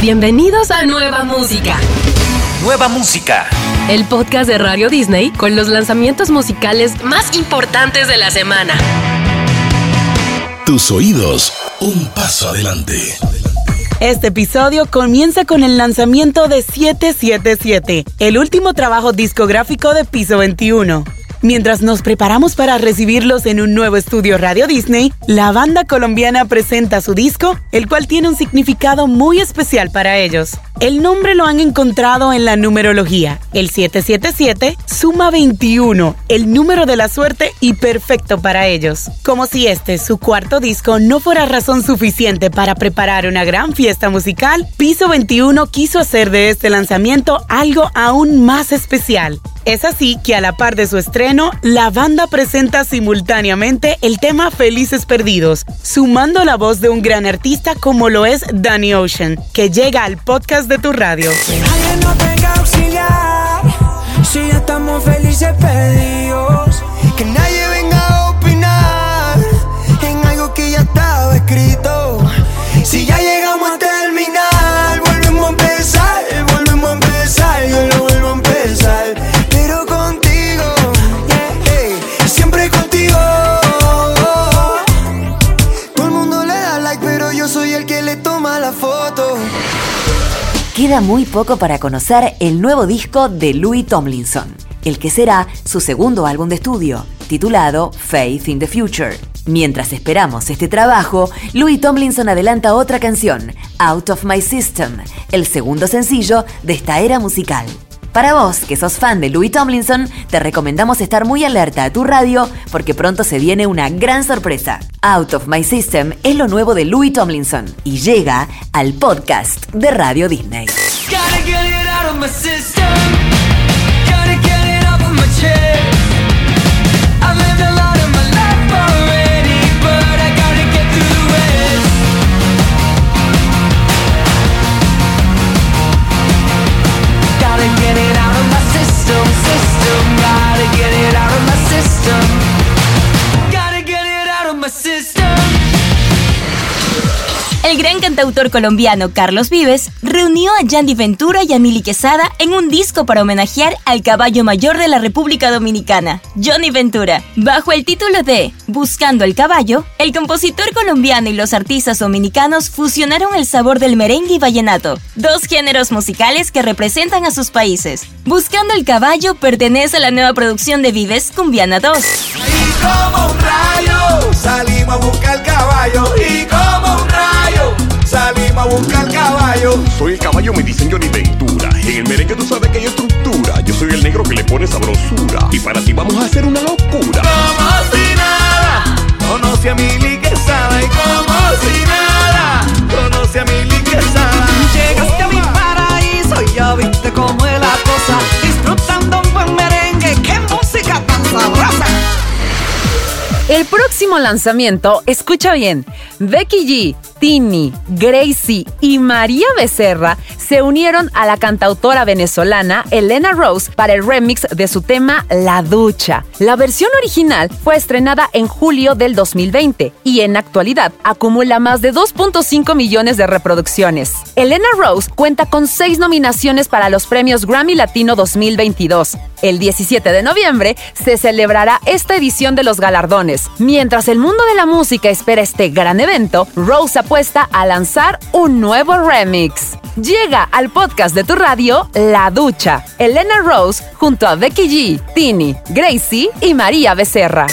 Bienvenidos a Nueva Música. Nueva Música. El podcast de Radio Disney con los lanzamientos musicales más importantes de la semana. Tus oídos, un paso adelante. Este episodio comienza con el lanzamiento de 777, el último trabajo discográfico de Piso 21. Mientras nos preparamos para recibirlos en un nuevo estudio Radio Disney, la banda colombiana presenta su disco, el cual tiene un significado muy especial para ellos. El nombre lo han encontrado en la numerología. El 777 suma 21, el número de la suerte y perfecto para ellos. Como si este, su cuarto disco, no fuera razón suficiente para preparar una gran fiesta musical, Piso 21 quiso hacer de este lanzamiento algo aún más especial. Es así que a la par de su estreno, la banda presenta simultáneamente el tema Felices Perdidos, sumando la voz de un gran artista como lo es Danny Ocean, que llega al podcast de tu radio. Alguien no tenga auxiliar, si ya estamos felices perdidos, que nadie venga a opinar en algo que ya estaba escrito. Si ya llegamos a terminar, volvemos a empezar, volvemos a empezar, yo lo vuelvo a empezar. Pero contigo, hey, siempre contigo. Todo el mundo le da like, pero yo soy el que le toma la foto. Queda muy poco para conocer el nuevo disco de Louis Tomlinson, el que será su segundo álbum de estudio, titulado Faith in the Future. Mientras esperamos este trabajo, Louis Tomlinson adelanta otra canción, Out of My System, el segundo sencillo de esta era musical. Para vos, que sos fan de Louis Tomlinson, te recomendamos estar muy alerta a tu radio porque pronto se viene una gran sorpresa. Out of My System es lo nuevo de Louis Tomlinson y llega al podcast de Radio Disney. Cantautor colombiano Carlos Vives reunió a Yandy Ventura y a Mili Quesada en un disco para homenajear al caballo mayor de la República Dominicana, Johnny Ventura. Bajo el título de Buscando el caballo, el compositor colombiano y los artistas dominicanos fusionaron el sabor del merengue y vallenato, dos géneros musicales que representan a sus países. Buscando el caballo pertenece a la nueva producción de Vives Cumbiana 2. Y como un rayo salimos a buscar el caballo. Soy el caballo, me dicen Johnny Ventura. En el merengue tú sabes que hay estructura. Yo soy el negro que le pone sabrosura. Y para ti vamos a hacer una locura. Como si nada, conoce a Mili Quesada. Y como si nada, conoce a Mili Quesada. Llegaste a mi paraíso y ya viste cómo es la cosa. Disfrutando un buen merengue, qué música tan sabrosa. El próximo lanzamiento, escucha bien, Becky G, Tini, Gracie y María Becerra se unieron a la cantautora venezolana Elena Rose para el remix de su tema La Ducha. La versión original fue estrenada en julio del 2020 y en actualidad acumula más de 2.5 millones de reproducciones. Elena Rose cuenta con seis nominaciones para los premios Grammy Latino 2022. El 17 de noviembre se celebrará esta edición de los galardones. Mientras el mundo de la música espera este gran evento, Rose apuesta a lanzar un nuevo remix. Llega al podcast de tu radio La Ducha. Elena Rose junto a Becky G, Tini, Gracie y María Becerra.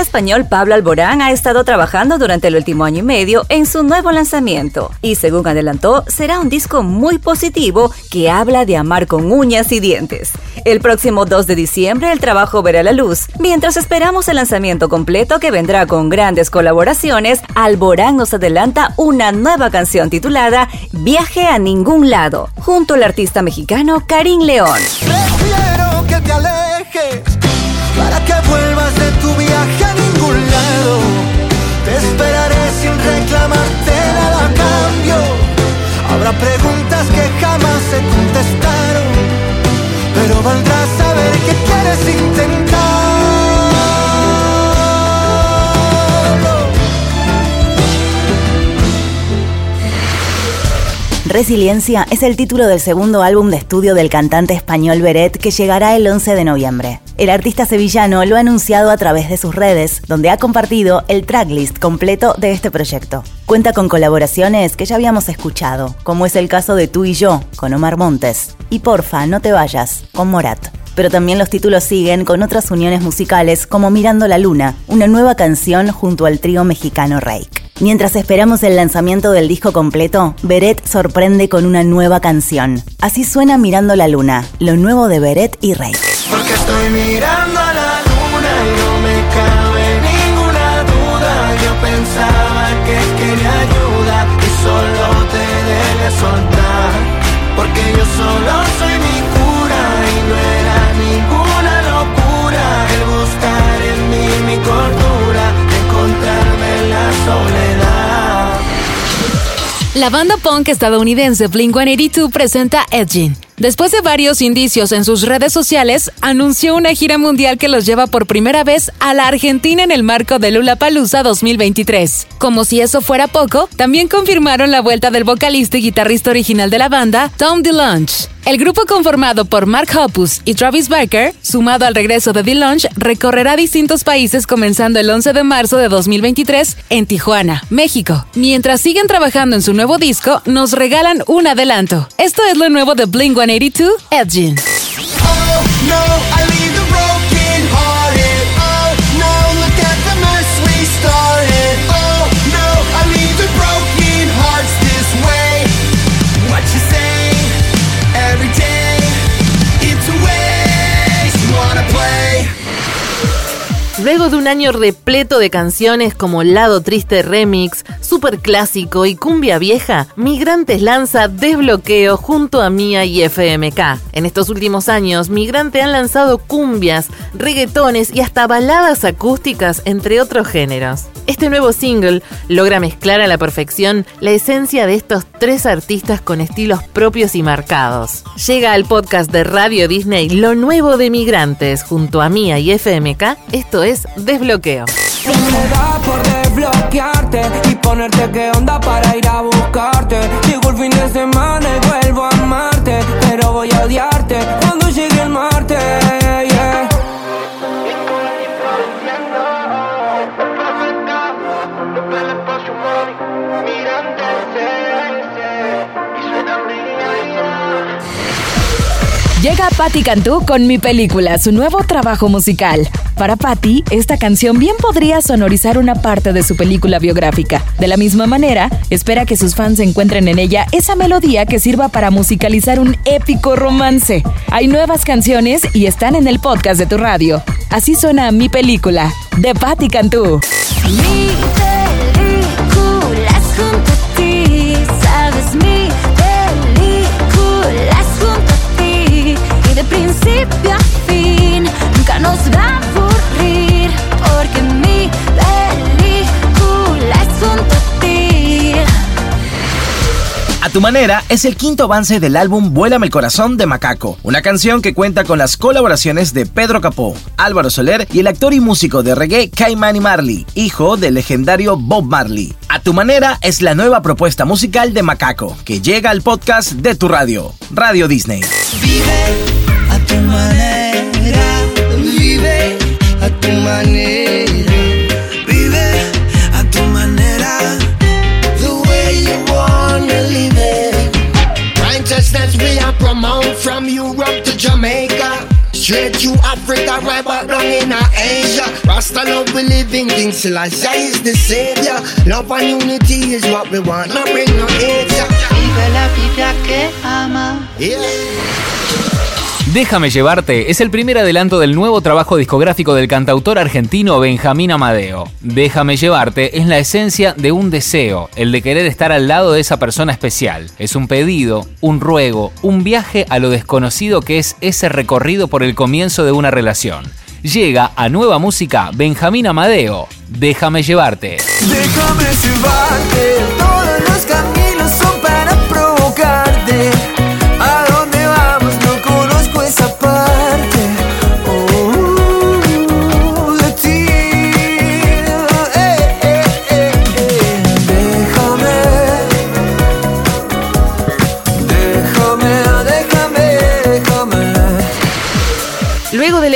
Español Pablo Alborán ha estado trabajando durante el último año y medio en su nuevo lanzamiento y según adelantó será un disco muy positivo que habla de amar con uñas y dientes. El próximo 2 de diciembre el trabajo verá la luz. Mientras esperamos el lanzamiento completo que vendrá con grandes colaboraciones, Alborán nos adelanta una nueva canción titulada Viaje a ningún lado, junto al artista mexicano Karim León. Para que vuelvas de tu viaje Resiliencia es el título del segundo álbum de estudio del cantante español Beret que llegará el 11 de noviembre. El artista sevillano lo ha anunciado a través de sus redes, donde ha compartido el tracklist completo de este proyecto. Cuenta con colaboraciones que ya habíamos escuchado, como es el caso de Tú y yo, con Omar Montes, y Porfa, no te vayas, con Morat. Pero también los títulos siguen con otras uniones musicales como Mirando la Luna, una nueva canción junto al trío mexicano Rake. Mientras esperamos el lanzamiento del disco completo, Beret sorprende con una nueva canción. Así suena Mirando la Luna, lo nuevo de Beret y Rake. Porque estoy mirando a la luna y no me cabe ninguna duda. Yo pensaba que quería ayuda y solo te debes soltar. Porque yo solo soy mi La banda punk estadounidense Blink-182 presenta Edging. Después de varios indicios en sus redes sociales, anunció una gira mundial que los lleva por primera vez a la Argentina en el marco de Lollapalooza 2023. Como si eso fuera poco, también confirmaron la vuelta del vocalista y guitarrista original de la banda, Tom DeLonge. El grupo conformado por Mark Hoppus y Travis Barker, sumado al regreso de DeLonge, recorrerá distintos países comenzando el 11 de marzo de 2023 en Tijuana, México. Mientras siguen trabajando en su nuevo disco, nos regalan un adelanto. Esto es lo nuevo de Blink-182, Edging. Oh no, Luego de un año repleto de canciones como Lado Triste Remix, Super Clásico y Cumbia Vieja, Migrantes lanza Desbloqueo junto a Mía y FMK. En estos últimos años, Migrante han lanzado cumbias, reggaetones y hasta baladas acústicas, entre otros géneros. Este nuevo single logra mezclar a la perfección la esencia de estos tres artistas con estilos propios y marcados. Llega al podcast de Radio Disney Lo Nuevo de Migrantes junto a Mía y FMK. Esto es Desbloqueo. Me da por desbloquearte y ponerte qué onda para ir a buscarte. Llegó el fin de semana y vuelvo a amarte, pero voy a odiarte cuando llegue el martes. Patti Cantú con Mi Película, su nuevo trabajo musical. Para Patti, esta canción bien podría sonorizar una parte de su película biográfica. De la misma manera, espera que sus fans encuentren en ella esa melodía que sirva para musicalizar un épico romance. Hay nuevas canciones y están en el podcast de tu radio. Así suena Mi Película, de Patti Cantú. Mi principio a fin, nunca nos va a aburrir, porque mi película es junto a ti. A tu manera es el quinto avance del álbum Vuélame el corazón de Macaco, una canción que cuenta con las colaboraciones de Pedro Capó, Álvaro Soler y el actor y músico de reggae Caimani Marley, hijo del legendario Bob Marley. A tu manera es la nueva propuesta musical de Macaco, que llega al podcast de tu radio, Radio Disney. Vive tu manera, vive a tu manera, vive a tu manera, the way you wanna live it. Righteousness we are promote from Europe to Jamaica. Straight through Africa, right back down in Asia. Rasta love we living, King Selassie is the savior. Love and unity is what we want, no bring no hate. Vive la vida que ama. Yeah. Déjame llevarte es el primer adelanto del nuevo trabajo discográfico del cantautor argentino Benjamín Amadeo. Déjame llevarte es la esencia de un deseo, el de querer estar al lado de esa persona especial. Es un pedido, un ruego, un viaje a lo desconocido que es ese recorrido por el comienzo de una relación. Llega a nueva música Benjamín Amadeo. Déjame llevarte. Déjame llevarte,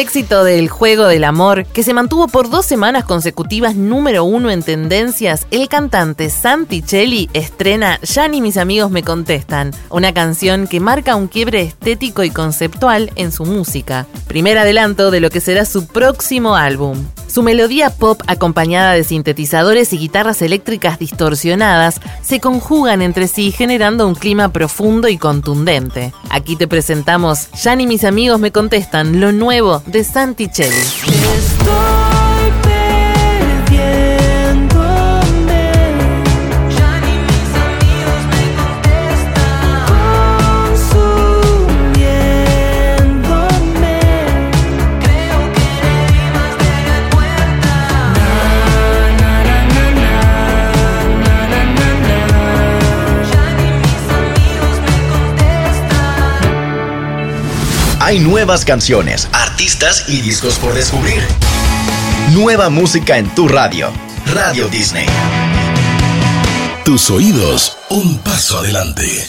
éxito del Juego del Amor, que se mantuvo por dos semanas consecutivas número uno en tendencias, el cantante Santicelli estrena Ya ni mis amigos me contestan, una canción que marca un quiebre estético y conceptual en su música. Primer adelanto de lo que será su próximo álbum. Su melodía pop acompañada de sintetizadores y guitarras eléctricas distorsionadas se conjugan entre sí generando un clima profundo y contundente. Aquí te presentamos Ya ni mis amigos me contestan lo nuevo de Santicelli. Estoy Hay nuevas canciones, artistas y discos por descubrir. Nueva música en tu radio. Radio Disney. Tus oídos, un paso adelante.